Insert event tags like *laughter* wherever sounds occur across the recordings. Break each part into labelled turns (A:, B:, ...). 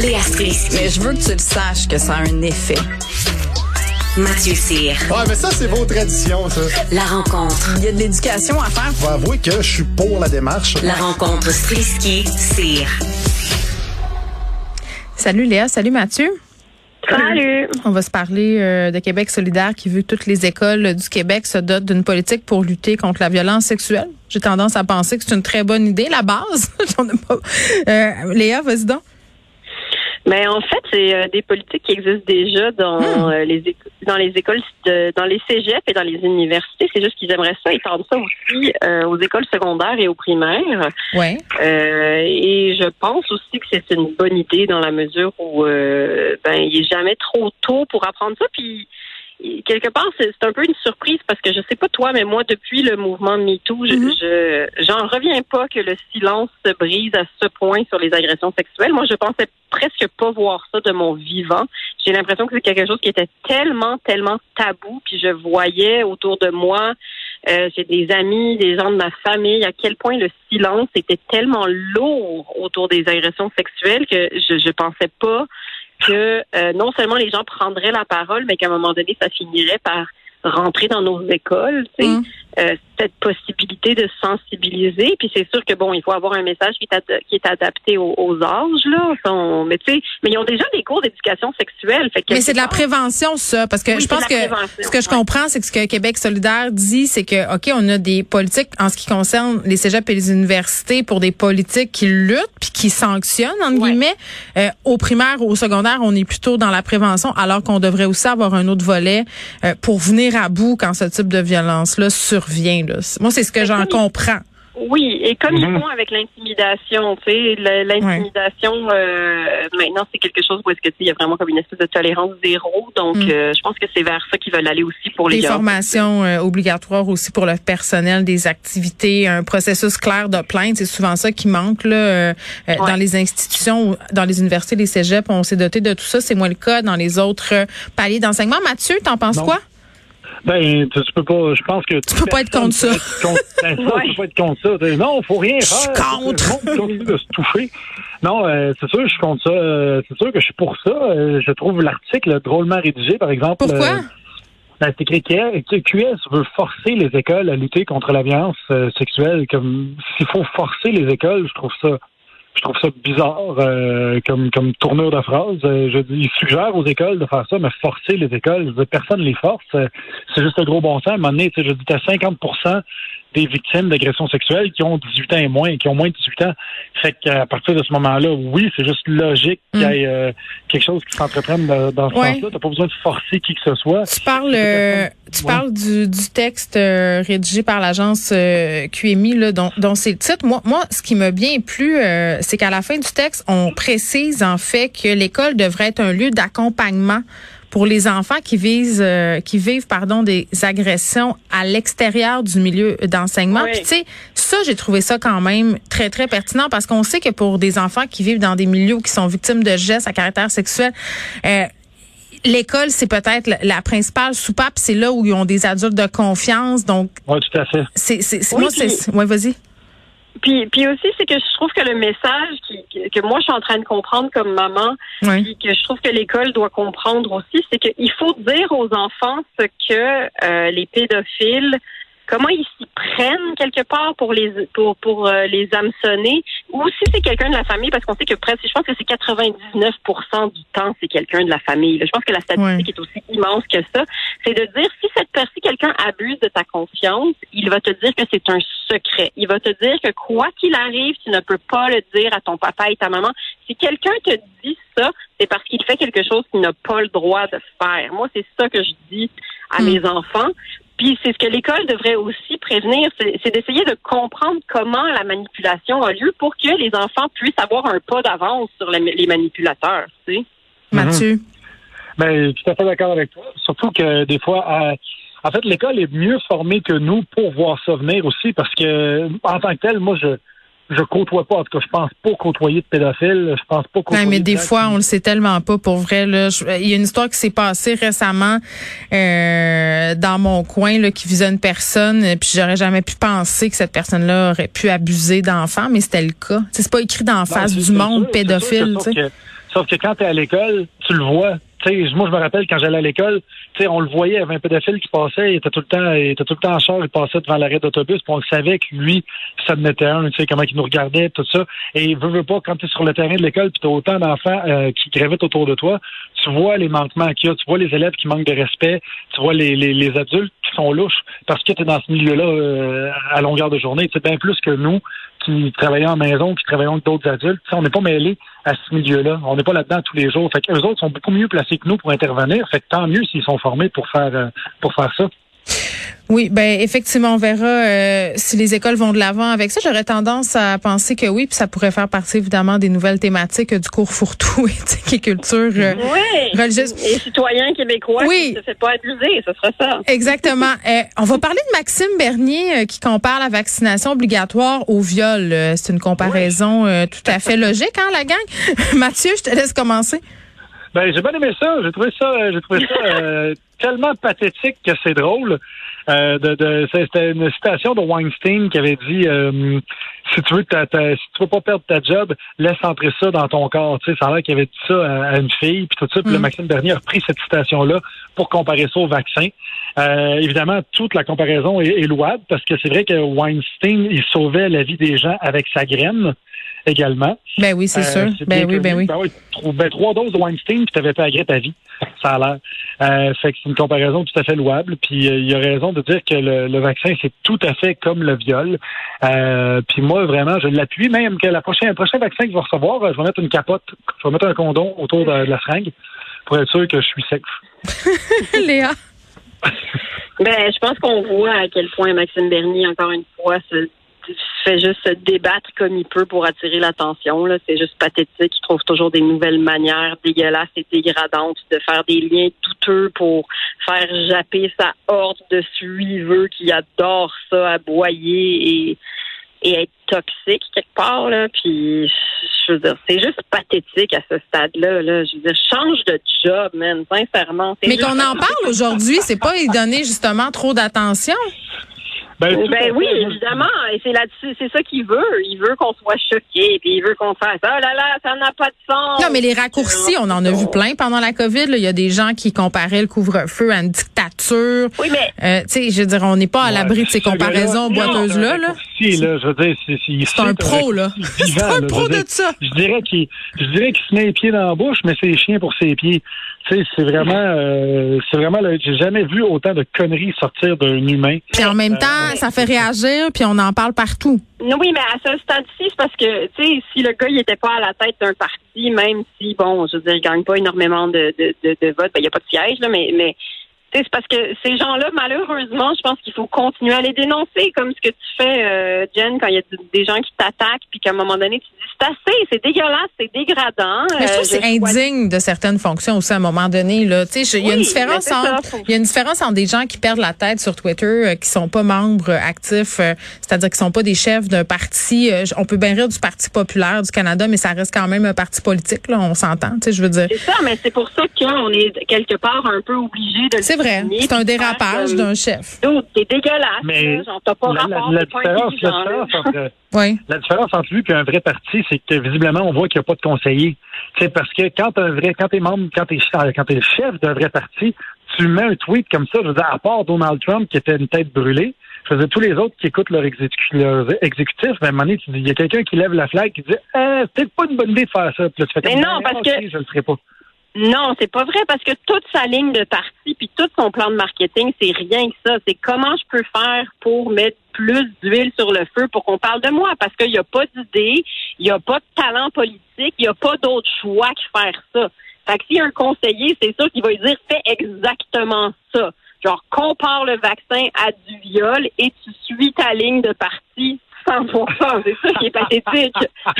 A: Léa Strisky.
B: Mais je veux que tu le saches que ça a un effet.
A: Mathieu Cyr.
C: Ouais, mais ça, c'est vos traditions, ça.
A: La rencontre.
B: Il y a de l'éducation à faire.
C: Faut avouer que je suis pour la démarche.
A: La rencontre Strisky-Cyr.
D: Salut Léa, salut Mathieu.
E: Salut.
D: On va se parler euh, de Québec solidaire qui veut que toutes les écoles du Québec se dotent d'une politique pour lutter contre la violence sexuelle. J'ai tendance à penser que c'est une très bonne idée, la base. *laughs* J'en ai pas- Euh, Léa, vas-y donc.
E: Mais en fait, c'est euh, des politiques qui existent déjà dans euh, les dans les écoles de, dans les cégeps et dans les universités. C'est juste qu'ils aimeraient ça étendre ça aussi euh, aux écoles secondaires et aux primaires.
D: Ouais.
E: Euh, et je pense aussi que c'est une bonne idée dans la mesure où euh, ben il est jamais trop tôt pour apprendre ça. Puis quelque part, c'est un peu une surprise parce que je sais pas toi, mais moi, depuis le mouvement MeToo, je,
D: Mhm.
E: je j'en reviens pas que le silence se brise à ce point sur les agressions sexuelles. Moi, je pensais presque pas voir ça de mon vivant. J'ai l'impression que c'est quelque chose qui était tellement, tellement tabou. Puis je voyais autour de moi, euh, j'ai des amis, des gens de ma famille, à quel point le silence était tellement lourd autour des agressions sexuelles que je, je pensais pas que euh, non seulement les gens prendraient la parole, mais qu'à un moment donné, ça finirait par rentrer dans nos écoles,
D: Mm.
E: Euh, cette possibilité de sensibiliser. Puis c'est sûr que bon, il faut avoir un message qui est, qui est adapté aux, aux âges là. Mais tu sais, mais ils ont déjà des cours d'éducation sexuelle. Fait
D: Mais c'est de la prévention, ça, parce que
E: Oui,
D: je pense que ce que je comprends, c'est que ce que Québec solidaire dit, c'est que, OK, on a des politiques en ce qui concerne les cégeps et les universités pour des politiques qui luttent puis qui sanctionnent, entre
E: Ouais.
D: guillemets. Euh, au primaire, au secondaire, on est plutôt dans la prévention, alors qu'on devrait aussi avoir un autre volet euh, pour venir à bout quand ce type de violence-là survient. Là. Moi, c'est ce que j'en comprends.
E: Oui, et comme
C: Mhm.
E: ils font avec l'intimidation, tu sais, le- l'intimidation, euh, maintenant, c'est quelque chose où est-ce que, tu sais, il y a vraiment comme une espèce de tolérance zéro. Donc,
D: Mm.
E: euh, je pense que c'est vers ça qu'ils veulent aller aussi pour les
D: Des formations euh, obligatoires aussi pour le personnel, des activités, un processus clair de plainte. C'est souvent ça qui manque là,
E: Ouais.
D: dans les institutions, ou dans les universités, les cégeps. On s'est doté de tout ça. C'est moins le cas dans les autres paliers d'enseignement. Mathieu, t'en penses
F: Non.
D: quoi?
F: Ben, tu, tu peux pas, je pense que. Tu
D: peux pas être contre ça.
F: Ben, ça, tu peux pas être contre ça. Non, faut rien
D: Je suis
F: faire.
D: contre.
F: Le monde continue de se toucher. Non, euh, c'est sûr, je suis contre ça. Euh, c'est sûr que je suis pour ça. Euh, je trouve l'article drôlement rédigé, par exemple.
D: Pourquoi?
F: euh, ben, c'est écrit que QS veut forcer les écoles à lutter contre la violence euh, sexuelle. Comme s'il faut forcer les écoles, je trouve ça je trouve ça bizarre euh, comme comme tournure de phrase. Euh, je dis, il suggère aux écoles de faire ça, mais forcer les écoles, je dire, personne les force. Euh, c'est juste un gros bon sens. À un moment donné, je dis, t'as 50 des victimes d'agressions sexuelles qui ont 18 ans et moins, qui ont moins de 18 ans. Fait qu'à partir de ce moment-là, oui, c'est juste logique qu'il y ait euh, quelque chose qui s'entreprenne dans, dans ce
D: Mm. Ouais.
F: sens-là. T'as pas besoin de forcer qui que ce soit.
D: Tu parles, euh, tu parles du, du texte euh, rédigé par l'agence euh, QMI, là, dont, dont c'est le titre. Moi, moi, ce qui m'a bien plu, euh, c'est qu'à la fin du texte, on précise en fait que l'école devrait être un lieu d'accompagnement pour les enfants qui visent, euh, qui vivent, pardon, des agressions à l'extérieur du milieu d'enseignement.
E: Oui.
D: Puis tu sais, ça, j'ai trouvé ça quand même très très pertinent parce qu'on sait que pour des enfants qui vivent dans des milieux qui sont victimes de gestes à caractère sexuel, euh, l'école, c'est peut-être la, principale soupape. C'est là où ils ont des adultes de confiance. Donc,
F: Oui, tout à fait.
D: c'est, c'est, c'est-
E: Oui,
D: moi, c'est- ouais, vas-y.
E: Puis, puis aussi, c'est que je trouve que le message qui, que- moi, je suis en train de comprendre comme maman,
D: Ouais.
E: puis que je trouve que l'école doit comprendre aussi, c'est qu'il faut dire aux enfants ce que euh, les pédophiles, comment ils s'y prennent quelque part pour les pour pour euh, les hameçonner, ou si c'est quelqu'un de la famille, parce qu'on sait que presque, je pense que c'est 99% du temps, c'est quelqu'un de la famille. Je pense que la statistique
D: Ouais.
E: est aussi immense que ça. C'est de dire si cette personne, si quelqu'un abuse de ta confiance, il va te dire que c'est un secret. Il va te dire que quoi qu'il arrive, tu ne peux pas le dire à ton papa et ta maman. Si quelqu'un te dit ça, c'est parce qu'il fait quelque chose qu'il n'a pas le droit de faire. Moi, c'est ça que je dis à
D: Hmm.
E: mes enfants. Puis c'est ce que l'école devrait aussi prévenir, c'est d'essayer de comprendre comment la manipulation a lieu pour que les enfants puissent avoir un pas d'avance sur les, les manipulateurs. Tu sais.
D: Mathieu?
F: Ben, tout à fait d'accord avec toi. Surtout que des fois, euh, en fait, l'école est mieux formée que nous pour voir ça venir aussi, parce que en tant que tel, moi, je je côtoie pas, en tout cas, je pense pas côtoyer de pédophiles. Je pense pas côtoyer.
D: Ouais, mais
F: de
D: des fois,
F: qui-
D: on le sait tellement pas pour vrai. Là. Je- Il y a une histoire qui s'est passée récemment euh, dans mon coin là, qui visait une personne, euh, puis j'aurais jamais pu penser que cette personne-là aurait pu abuser d'enfants, mais c'était le cas. C'est pas écrit d'en face du monde
F: sûr, sûr
D: pédophile. sais.
F: Sauf que, sauf que quand tu es à l'école, tu le vois. Tu sais, moi, je me rappelle quand j'allais à l'école, tu on le voyait, il y avait un pédophile qui passait, il était tout le temps, il était tout le temps en charge, il passait devant l'arrêt d'autobus, puis on le savait que lui, ça en était un, tu sais, comment il nous regardait, tout ça. Et veut, veut pas, quand tu es sur le terrain de l'école, puis tu as autant d'enfants euh, qui gravitent autour de toi, tu vois les manquements qu'il y a, tu vois les élèves qui manquent de respect, tu vois les, les, adultes qui sont louches, parce que tu es dans ce milieu-là euh, à longueur de journée. C'est bien plus que nous qui travaillons en maison, qui travaillons avec d'autres adultes. On n'est pas mêlés à ce milieu-là. On n'est pas là-dedans tous les jours. Fait qu'eux autres sont beaucoup mieux placés que nous pour intervenir. Fait que tant mieux s'ils sont formés pour faire euh, pour faire ça.
D: Oui, ben effectivement, on verra euh, si les écoles vont de l'avant avec ça. J'aurais tendance à penser que oui, puis ça pourrait faire partie évidemment des nouvelles thématiques euh, du cours fourre-tout *laughs* et et culture euh,
E: Oui.
D: religieuse.
E: Et citoyens québécois
D: Oui.
E: qui ne se fait pas abuser, ce sera ça.
D: Exactement. *laughs* Euh, on va parler de Maxime Bernier euh, qui compare la vaccination obligatoire au viol. C'est une comparaison euh, tout à fait logique, hein, la gang? *laughs* Mathieu, je te laisse commencer.
F: Ben, j'ai bien aimé ça. J'ai trouvé ça, euh, j'ai trouvé ça euh, tellement pathétique que c'est drôle. Euh, de, de, c'était une citation de Weinstein qui avait dit euh, si tu veux ta, ta- si tu veux pas perdre ta job, laisse entrer ça dans ton corps. Tu sais, ça a l'air qu'il avait dit ça à, à une fille, puis tout ça. Puis le
D: Mm.
F: Maxime Bernier a repris cette citation-là pour comparer ça au vaccin. Euh, évidemment, toute la comparaison est, est louable parce que c'est vrai que Weinstein, il sauvait la vie des gens avec sa graine également.
D: Ben oui, c'est
F: Euh,
D: sûr. Ben
F: bien
D: oui, ben oui.
F: Ben oui, ben, trois doses de Weinstein, puis t'avais pas agré ta vie. Ça a l'air. Euh, fait que c'est une comparaison tout à fait louable. Puis euh, il a raison de dire que le, le vaccin, c'est tout à fait comme le viol. Euh, puis moi, vraiment, je l'appuie. Même que la prochaine, le prochain vaccin que je vais recevoir, euh, je vais mettre une capote, je vais mettre un condom autour de, de la seringue pour être sûr que je suis safe. *laughs*
D: Léa?
E: Ben, je pense qu'on voit à quel point Maxime Bernier, encore une fois, se fait juste se débattre comme il peut pour attirer l'attention. Là, c'est juste pathétique. Il trouve toujours des nouvelles manières dégueulasses et dégradantes de faire des liens douteux pour faire japper sa horde de suiveux qui adorent ça, aboyer et et être toxique quelque part là puis je veux dire c'est juste pathétique à ce stade-là là. Je veux dire change de job man sincèrement.
D: Mais qu'on en parle aujourd'hui, c'est pas y donner justement trop d'attention?
F: Ben,
E: Ben oui, évidemment. Et c'est là-dessus, c'est ça qu'il veut. Il veut qu'on soit choqué, puis il veut qu'on fasse Oh là là, ça n'a pas de sens.
D: Non, mais les raccourcis, on en a vu plein pendant la COVID. là. Il y a des gens qui comparaient le couvre-feu à une dictature.
E: Oui, mais
D: Euh, tu sais, je veux dire, on n'est pas à l'abri de ces comparaisons
F: un
D: Là.
F: là, je veux dire, c'est, c'est,
D: C'est un pro, là. C'est un pro *laughs* de ça.
F: Je dirais qu'il, je dirais qu'il se met les pieds dans la bouche, mais c'est chien pour ses pieds. Tu sais, c'est vraiment, euh, c'est vraiment, j'ai jamais vu autant de conneries sortir d'un humain.
D: Puis en même temps, ça fait réagir, puis on en parle partout.
E: oui, mais à ce stade-ci, c'est parce que, tu sais, si le gars, il était pas à la tête d'un parti, même si, bon, je veux dire, il gagne pas énormément de, de, de, de votes, ben, il n'y a pas de siège, là, mais, mais, c'est parce que ces gens-là, malheureusement, je pense qu'il faut continuer à les dénoncer, comme ce que tu fais, euh, Jen, quand il y a des gens qui t'attaquent, puis qu'à un moment donné, tu dis, c'est assez, c'est dégueulasse, c'est dégradant.
D: Mais je trouve que
E: Euh,
D: c'est indigne de certaines fonctions aussi à un moment donné. Là. Tu sais, je- Il y a une différence
E: ça,
D: entre
E: faut-
D: il y a une différence entre des gens qui perdent la tête sur Twitter, euh, qui sont pas membres euh, actifs, euh, c'est-à-dire qui sont pas des chefs d'un parti. on peut bien rire du Parti populaire du Canada, mais ça reste quand même un parti politique. Là, on s'entend. Tu sais, je veux dire.
E: C'est ça, mais c'est pour ça qu'on est quelque part un peu obligé de le
D: vrai. C'est un dérapage d'un chef.
E: T'es dégueulasse.
F: Mais
E: là, pas
F: la, la-
E: rapport,
F: la
E: t'es pas
F: différence, la entre, *laughs*
D: Oui.
F: La différence entre lui et un vrai parti, c'est que visiblement, on voit qu'il n'y a pas de conseiller. C'est parce que quand t'es un vrai, quand t'es membre, quand t'es, quand t'es le chef d'un vrai parti, tu mets un tweet comme ça, je veux dire, à part Donald Trump qui était une tête brûlée, je veux dire, tous les autres qui écoutent leur, exécu- leur exécutif, ben, à un moment donné, tu dis, il y a quelqu'un qui lève la flag qui dit, euh, c'est peut-être pas une bonne idée de faire ça. Puis là, tu fais
E: Mais
F: comme,
E: non,
F: Ben,
E: parce que-
F: je le ferai pas.
E: Non, c'est pas vrai parce que toute sa ligne de parti puis tout son plan de marketing, c'est rien que ça. C'est comment je peux faire pour mettre plus d'huile sur le feu pour qu'on parle de moi? Parce qu'il n'y a pas d'idée, il n'y a pas de talent politique, il n'y a pas d'autre choix que faire ça. Fait que a un conseiller, c'est sûr qu'il va lui dire fais exactement ça. Genre compare le vaccin à du viol et tu suis ta ligne de parti 100%. C'est ça qui est pathétique. *laughs*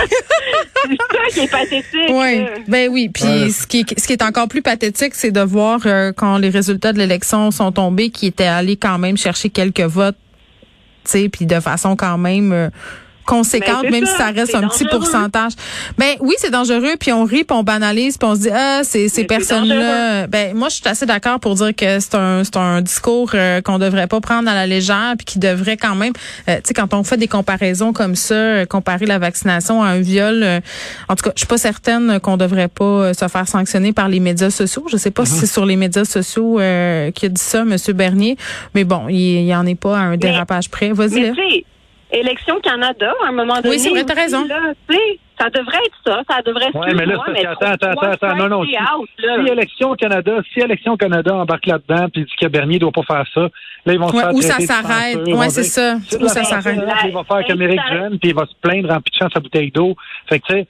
E: c'est ça qui est pathétique.
D: Oui, ben oui. Puis
F: Ouais.
D: ce qui est, ce qui est encore plus pathétique, c'est de voir euh, quand les résultats de l'élection sont tombés, qui était allé quand même chercher quelques votes, tu sais, puis de façon quand même euh, conséquente,
E: Ben,
D: même
E: ça,
D: si ça reste un petit pourcentage. Ben oui, c'est dangereux, puis on rit, puis on banalise, puis on se dit ah c'est ces
E: c'est
D: personnes-là. Ben moi je suis assez d'accord pour dire que c'est un c'est un discours euh, qu'on devrait pas prendre à la légère, puis qui devrait quand même, euh, tu sais quand on fait des comparaisons comme ça, euh, comparer la vaccination à un viol, euh, en tout cas je suis pas certaine qu'on devrait pas euh, se faire sanctionner par les médias sociaux. Je sais pas si c'est sur les médias sociaux euh, qui a dit ça, Monsieur Bernier, mais bon il il y en est pas à un dérapage près. Vas-y.
E: Élection Canada, à un moment donné.
D: Oui, c'est vrai, t'as raison.
E: là, ça devrait être ça. Ça devrait
F: Ouais, mais là, ça,
E: mais
F: attends, attends, attends, non, non, si-
E: out.
F: Si Élection Canada, si Élection Canada embarque là-dedans puis dit que Bernier doit pas faire ça, là, ils vont se faire
D: où ça
F: traiter de
D: s'arrête.
F: vont
D: c'est ça. Où ça s'arrête.
F: Il va faire qu'Amérique
E: Ça-
F: jeune, puis il va se plaindre en pitchant sa bouteille d'eau. Fait que, tu sais,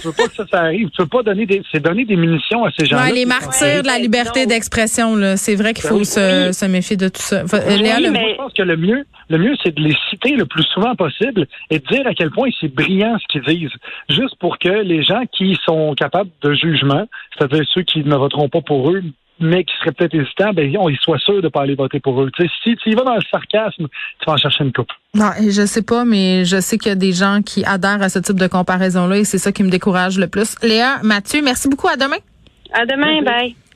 F: tu veux- pas que ça, ça arrive. Tu veux pas donner des, c'est donner des munitions à ces gens-là.
D: Ouais, les martyrs de la liberté d'expression, là. C'est vrai qu'il faut
F: Oui.
D: se, se méfier de tout ça.
E: Oui,
D: Léa, le-
E: mais-
F: Je pense que le mieux, le mieux, c'est de les citer le plus souvent possible et de dire à quel point c'est brillant ce qu'ils disent. Juste pour que les gens qui sont capables de jugement, c'est-à-dire ceux qui ne voteront pas pour eux, mais qui seraient peut-être hésitants, ben, ils soient sûrs de ne pas aller voter pour eux. Tu sais, si tu y vas dans le sarcasme, tu vas en chercher une coupe.
D: Non, et je sais pas, mais je sais qu'il y a des gens qui adhèrent à ce type de comparaison-là et c'est ça qui me décourage le plus. Léa, Mathieu, merci beaucoup. À demain.
E: À demain, bye.